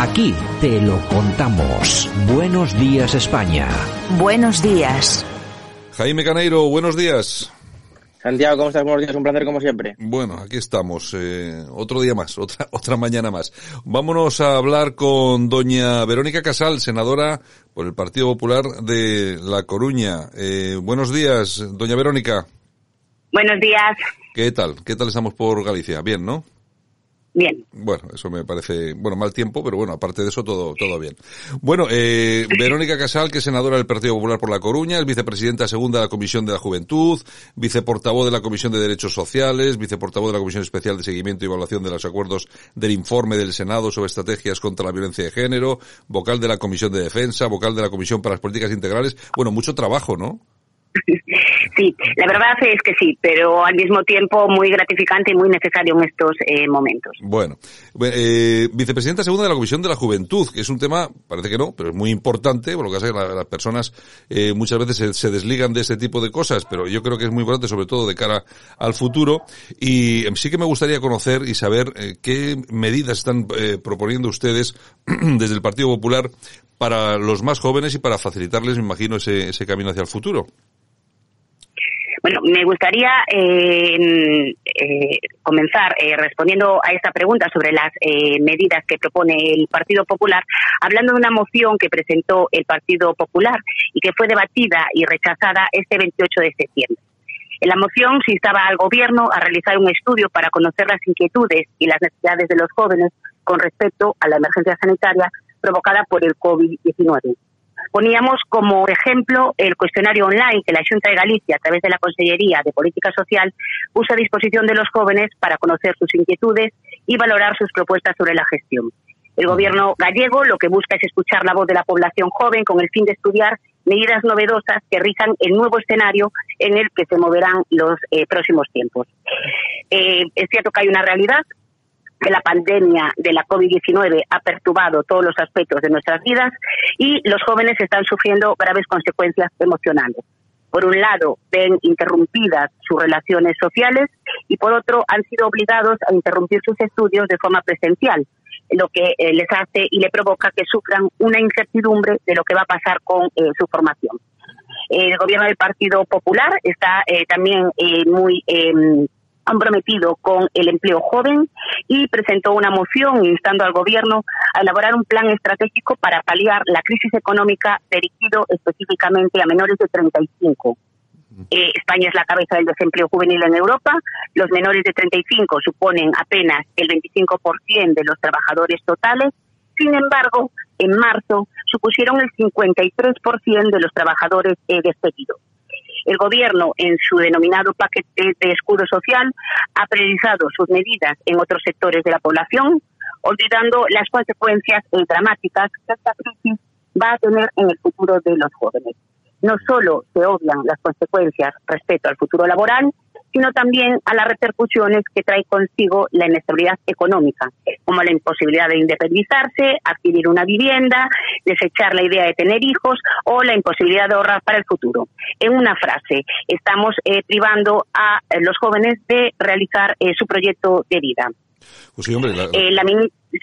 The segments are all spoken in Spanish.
Aquí te lo contamos. Buenos días España. Buenos días. Jaime Caneiro, buenos días. Santiago, ¿cómo estás? Buenos días, un placer como siempre. Bueno, aquí estamos, eh, otro día más, otra, otra mañana más. Vámonos a hablar con doña Verónica Casal, senadora por el Partido Popular de La Coruña. Eh, buenos días, doña Verónica. Buenos días. ¿Qué tal? ¿Qué tal estamos por Galicia? Bien, ¿no? Bien. Bueno, eso me parece, bueno, mal tiempo, pero bueno, aparte de eso todo, todo bien. Bueno, eh, Verónica Casal, que es senadora del Partido Popular por La Coruña, es vicepresidenta segunda de la Comisión de la Juventud, viceportavoz de la Comisión de Derechos Sociales, viceportavoz de la Comisión Especial de Seguimiento y Evaluación de los Acuerdos del Informe del Senado sobre Estrategias contra la Violencia de Género, vocal de la Comisión de Defensa, vocal de la Comisión para las Políticas Integrales. Bueno, mucho trabajo, ¿no? Sí, la verdad es que sí, pero al mismo tiempo muy gratificante y muy necesario en estos eh, momentos. Bueno, eh, vicepresidenta segunda de la Comisión de la Juventud, que es un tema, parece que no, pero es muy importante, por lo que hace que las personas eh, muchas veces se, desligan de este tipo de cosas, pero yo creo que es muy importante, sobre todo de cara al futuro. Y sí que me gustaría conocer y saber qué medidas están proponiendo ustedes desde el Partido Popular para los más jóvenes y para facilitarles, me imagino, ese, ese camino hacia el futuro. Bueno, me gustaría eh, eh, comenzar eh, respondiendo a esta pregunta sobre las medidas que propone el Partido Popular, hablando de una moción que presentó el Partido Popular y que fue debatida y rechazada este 28 de septiembre. En la moción se instaba al Gobierno a realizar un estudio para conocer las inquietudes y las necesidades de los jóvenes con respecto a la emergencia sanitaria provocada por el COVID-19 poníamos como ejemplo el cuestionario online que la Junta de Galicia, a través de la Consellería de Política Social, puso a disposición de los jóvenes para conocer sus inquietudes y valorar sus propuestas sobre la gestión. El gobierno gallego lo que busca es escuchar la voz de la población joven con el fin de estudiar medidas novedosas que rizan el nuevo escenario en el que se moverán los eh, próximos tiempos. Eh, es cierto que hay una realidad que la pandemia de la COVID-19 ha perturbado todos los aspectos de nuestras vidas y los jóvenes están sufriendo graves consecuencias emocionales. Por un lado, ven interrumpidas sus relaciones sociales y por otro, han sido obligados a interrumpir sus estudios de forma presencial, lo que eh, les hace y le provoca que sufran una incertidumbre de lo que va a pasar con eh, su formación. El gobierno del Partido Popular está eh, también muy em, comprometido con el empleo joven y presentó una moción instando al Gobierno a elaborar un plan estratégico para paliar la crisis económica dirigido específicamente a menores de 35. Eh, España es la cabeza del desempleo juvenil en Europa. Los menores de 35 suponen apenas el 25% de los trabajadores totales. Sin embargo, en marzo supusieron el 53% de los trabajadores eh, despedidos. El Gobierno, en su denominado paquete de escudo social, ha priorizado sus medidas en otros sectores de la población, olvidando las consecuencias dramáticas que esta crisis va a tener en el futuro de los jóvenes. No solo se obvian las consecuencias respecto al futuro laboral, sino también a las repercusiones que trae consigo la inestabilidad económica, como la imposibilidad de independizarse, adquirir una vivienda, desechar la idea de tener hijos o la imposibilidad de ahorrar para el futuro. En una frase, estamos eh, privando a eh, los jóvenes de realizar eh, su proyecto de vida. Pues sí, hombre,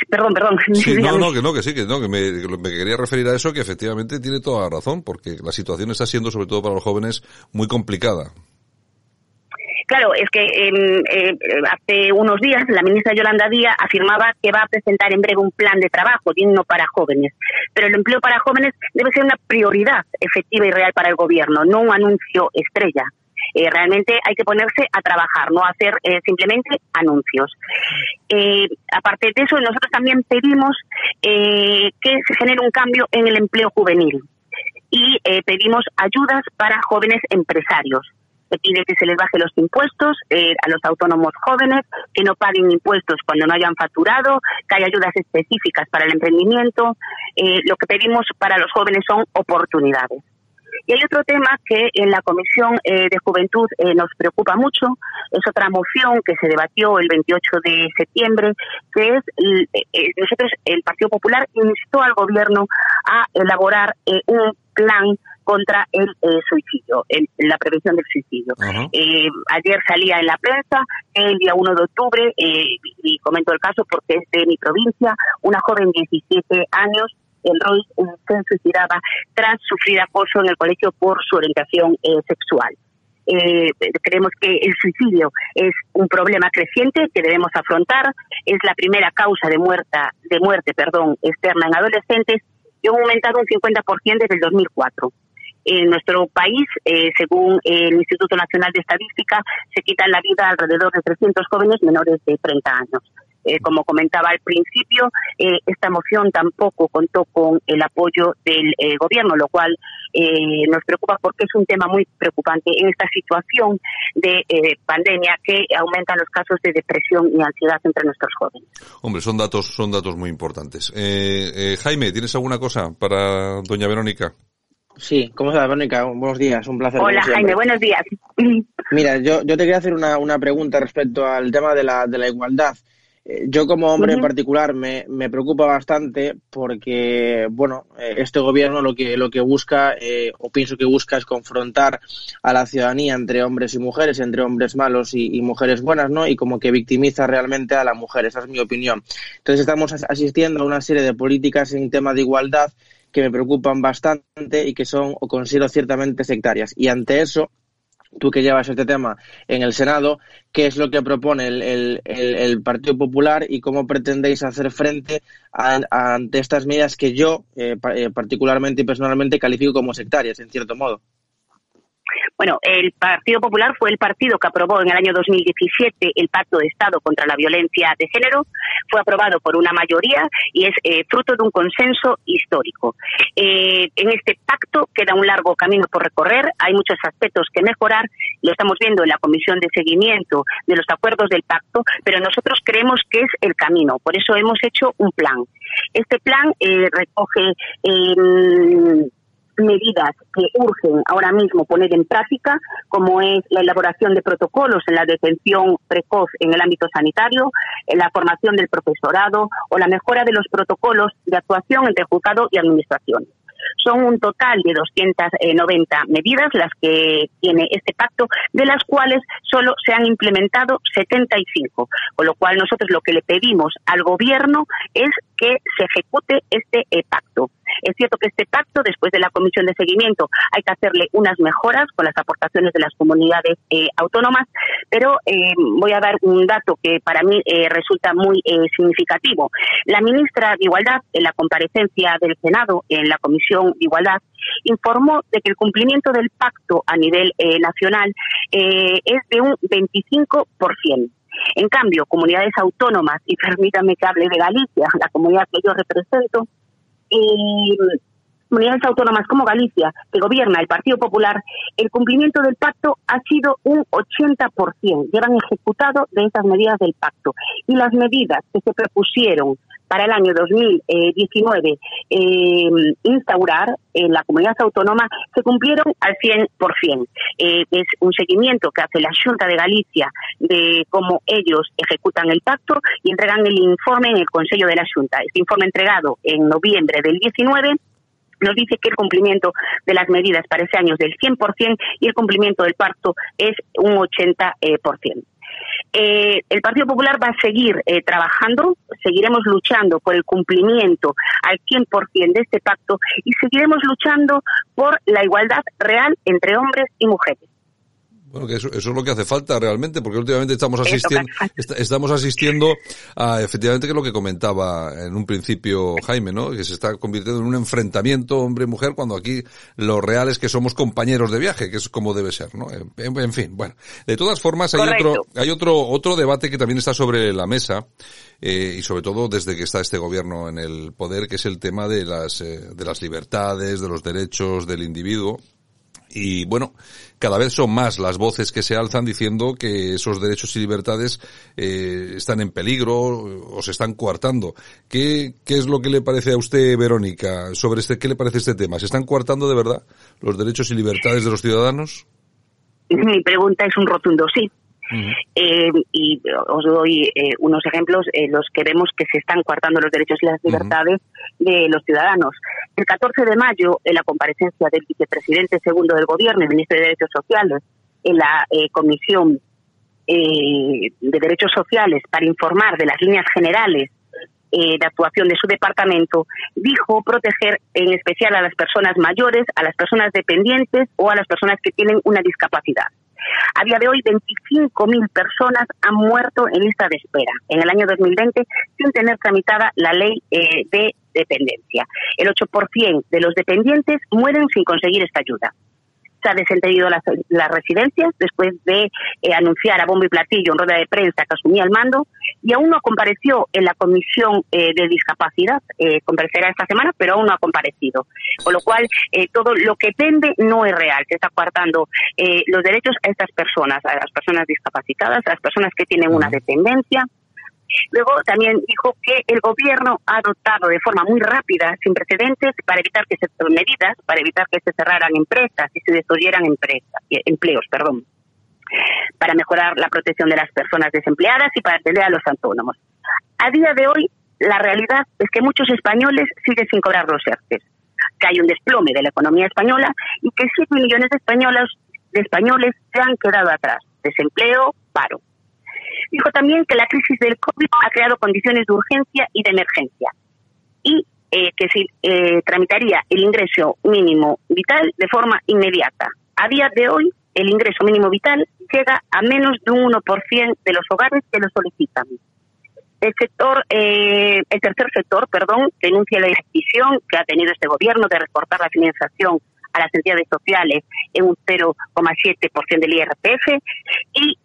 perdón, perdón. no, no, que no, que sí, que no, que me, me, quería referir a eso, que efectivamente tiene toda la razón, porque la situación está siendo, sobre todo para los jóvenes, muy complicada. Claro, es que em, eh, hace unos días la ministra Yolanda Díaz afirmaba que va a presentar en breve un plan de trabajo digno para jóvenes. Pero el empleo para jóvenes debe ser una prioridad efectiva y real para el gobierno, no un anuncio estrella. Eh, realmente hay que ponerse a trabajar, no hacer eh, simplemente anuncios. aparte de eso, nosotros también pedimos que se genere un cambio en el empleo juvenil y pedimos ayudas para jóvenes empresarios Se pide que se les baje los impuestos eh, a los autónomos jóvenes, que no paguen impuestos cuando no hayan facturado, que haya ayudas específicas para el emprendimiento. Eh, lo que pedimos para los jóvenes son oportunidades. Y hay otro tema que en la Comisión eh, de Juventud eh, nos preocupa mucho, es otra moción que se debatió el 28 de septiembre, que es, eh, nosotros, el Partido Popular instó al Gobierno a elaborar un plan contra el suicidio, la prevención del suicidio. ayer salía en la prensa, el día 1 de octubre, y comento el caso porque es de mi provincia, una joven de 17 años el Roy se suicidaba tras sufrir acoso en el colegio por su orientación eh, sexual. Eh, creemos que el suicidio es un problema creciente que debemos afrontar. Es la primera causa de, muerta, de muerte perdón, externa en adolescentes y ha aumentado un 50% desde el 2004. En nuestro país, eh, según el Instituto Nacional de Estadística, se quitan la vida alrededor de 300 jóvenes menores de 30 años. Eh, como comentaba al principio, eh, esta moción tampoco contó con el apoyo del eh, gobierno, lo cual nos preocupa porque es un tema muy preocupante en esta situación de pandemia que aumentan los casos de depresión y ansiedad entre nuestros jóvenes. Hombre, son datos, son datos muy importantes. Jaime, ¿tienes alguna cosa para doña Verónica? Sí, ¿cómo estás, Verónica? Buenos días, un placer. Hola, Jaime, buenos días. Mira, yo, yo te quería hacer una, una pregunta respecto al tema de la, de la igualdad. Eh, yo como hombre en particular me, me, preocupa bastante porque, bueno, eh, este gobierno lo que, lo que busca, eh, o pienso que busca, es confrontar a la ciudadanía entre hombres y mujeres, entre hombres malos y, mujeres buenas, ¿no? Y como que victimiza realmente a la mujer, esa es mi opinión. Entonces estamos asistiendo a una serie de políticas en tema de igualdad que me preocupan bastante y que son, o considero ciertamente sectarias. Y ante eso, tú que llevas este tema en el Senado, qué es lo que propone el, Partido Popular y cómo pretendéis hacer frente ante estas medidas que yo, eh, eh, particularmente y personalmente, califico como sectarias, en cierto modo. Bueno, el Partido Popular fue el partido que aprobó en el año 2017 el Pacto de Estado contra la Violencia de Género. Fue aprobado por una mayoría y es eh, fruto de un consenso histórico. Eh, en este pacto queda un largo camino por recorrer. Hay muchos aspectos que mejorar. Lo estamos viendo en la comisión de seguimiento de los acuerdos del pacto, pero nosotros creemos que es el camino. Por eso hemos hecho un plan. Este plan eh, recoge em, medidas que urgen ahora mismo poner en práctica, como es la elaboración de protocolos en la detención precoz en el ámbito sanitario, la formación del profesorado o la mejora de los protocolos de actuación entre juzgado y administración. Son un total de 290 medidas las que tiene este pacto, de las cuales solo se han implementado 75, con lo cual nosotros lo que le pedimos al Gobierno es que se ejecute este eh, pacto. Es cierto que este pacto, después de la comisión de seguimiento, hay que hacerle unas mejoras con las aportaciones de las comunidades eh, autónomas, pero eh, voy a dar un dato que para mí eh, resulta muy significativo. La ministra de Igualdad, en la comparecencia del Senado en la Comisión de Igualdad, informó de que el cumplimiento del pacto a nivel nacional es de un 25%. En cambio, comunidades autónomas, y permítanme que hable de Galicia, la comunidad que yo represento, comunidades autónomas como Galicia, que gobierna el Partido Popular, el cumplimiento del pacto ha sido un 80%. Llevan ejecutado de esas medidas del pacto. Y las medidas que se propusieron para el año 2019 eh, instaurar en la comunidad autónoma se cumplieron al 100%. Eh, es un seguimiento que hace la Junta de Galicia de cómo ellos ejecutan el pacto y entregan el informe en el Consejo de la Junta. Este informe entregado en noviembre del 19 nos dice que el cumplimiento de las medidas para ese año es del 100% y el cumplimiento del pacto es un 80%. Eh, el Partido Popular va a seguir eh, trabajando, seguiremos luchando por el cumplimiento al 100% de este pacto y seguiremos luchando por la igualdad real entre hombres y mujeres. Bueno, que eso, eso, es lo que hace falta realmente, porque últimamente estamos asistiendo, estamos asistiendo a efectivamente que lo que comentaba en un principio Jaime, ¿no? Que se está convirtiendo en un enfrentamiento hombre-mujer cuando aquí lo real es que somos compañeros de viaje, que es como debe ser, ¿no? En, fin, bueno. De todas formas, hay otro, hay otro, otro debate que también está sobre la mesa, eh, y sobre todo desde que está este gobierno en el poder, que es el tema de las, eh, de las libertades, de los derechos del individuo Y bueno, cada vez son más las voces que se alzan diciendo que esos derechos y libertades eh, están en peligro o se están coartando. ¿Qué, ¿Qué es lo que le parece a usted, Verónica, sobre este, qué le parece este tema? ¿Se están coartando de verdad los derechos y libertades de los ciudadanos? Mi pregunta es un rotundo sí. Eh, y os doy eh, unos ejemplos en los que vemos que se están coartando los derechos y las libertades de los ciudadanos. El 14 de mayo, en la comparecencia del vicepresidente segundo del Gobierno y ministro de Derechos Sociales en la eh, Comisión de Derechos Sociales para informar de las líneas generales de actuación de su departamento, dijo proteger en especial a las personas mayores, a las personas dependientes o a las personas que tienen una discapacidad. A día de hoy, 25.000 personas han muerto en lista de espera en el año 2020 sin tener tramitada la ley eh, de dependencia. El 8% de los dependientes mueren sin conseguir esta ayuda se ha desentendido las, residencias después de eh, anunciar a bombo y platillo en rueda de prensa que asumía el mando y aún no compareció en la comisión eh, de discapacidad, eh, comparecerá esta semana, pero aún no ha comparecido. Con lo cual, eh, todo lo que vende no es real, se está coartando los derechos a estas personas, a las personas discapacitadas, a las personas que tienen una dependencia, Luego también dijo que el gobierno ha adoptado de forma muy rápida, sin precedentes, para evitar que se medidas para evitar que se cerraran empresas y se destruyeran empresas, eh, empleos, perdón, para mejorar la protección de las personas desempleadas y para atender a los autónomos. A día de hoy, la realidad es que muchos españoles siguen sin cobrar los ERTES, que hay un desplome de la economía española y que 7 millones de españoles, de españoles se han quedado atrás. Desempleo, paro. Dijo también que la crisis del COVID ha creado condiciones de urgencia y de emergencia y eh, que se eh, tramitaría el ingreso mínimo vital de forma inmediata. A día de hoy, el ingreso mínimo vital llega a menos de un 1% de los hogares que lo solicitan. El sector, eh, el tercer sector, perdón, denuncia la decisión que ha tenido este gobierno de recortar la financiación a las entidades sociales en un 0,7% del IRPF y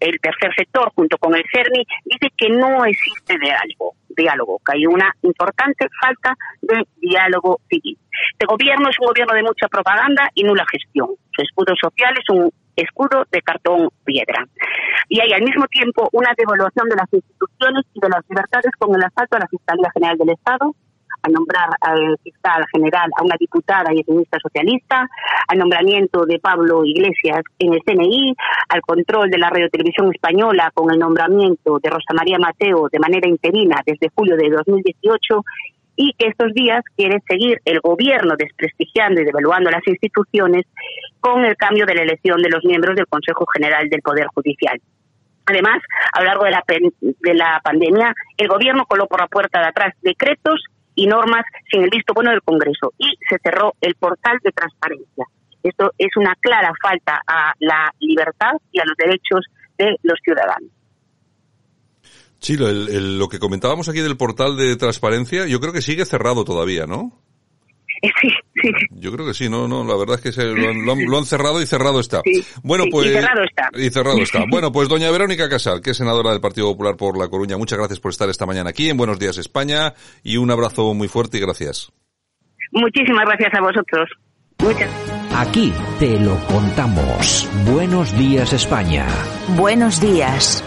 el tercer sector, junto con el CERNI, dice que no existe diálogo, diálogo, que hay una importante falta de diálogo civil. Este gobierno es un gobierno de mucha propaganda y nula gestión. Su escudo social es un escudo de cartón piedra. Y hay al mismo tiempo una devaluación de las instituciones y de las libertades con el asalto a la Fiscalía General del Estado, a nombrar al fiscal general a una diputada y economista socialista, al nombramiento de Pablo Iglesias en el CNI, al control de la radio televisión española con el nombramiento de Rosa María Mateo de manera interina desde julio de 2018 y que estos días quiere seguir el gobierno desprestigiando y devaluando las instituciones con el cambio de la elección de los miembros del Consejo General del Poder Judicial. Además, a lo largo de la, de la pandemia, el gobierno coló por la puerta de atrás decretos y normas sin el visto bueno del Congreso y se cerró el portal de transparencia. Esto es una clara falta a la libertad y a los derechos de los ciudadanos. Sí, lo que comentábamos aquí del portal de transparencia, yo creo que sigue cerrado todavía, ¿no? Sí, sí. Yo creo que sí, no, no, la verdad es que se, lo, han, cerrado y cerrado está. bueno, pues. Y cerrado está. Y cerrado está. Bueno, pues doña Verónica Casal, que es senadora del Partido Popular por La Coruña, muchas gracias por estar esta mañana aquí en Buenos Días España y un abrazo muy fuerte y gracias. Muchísimas gracias a vosotros. Muchas. Aquí te lo contamos. Buenos días España. Buenos días.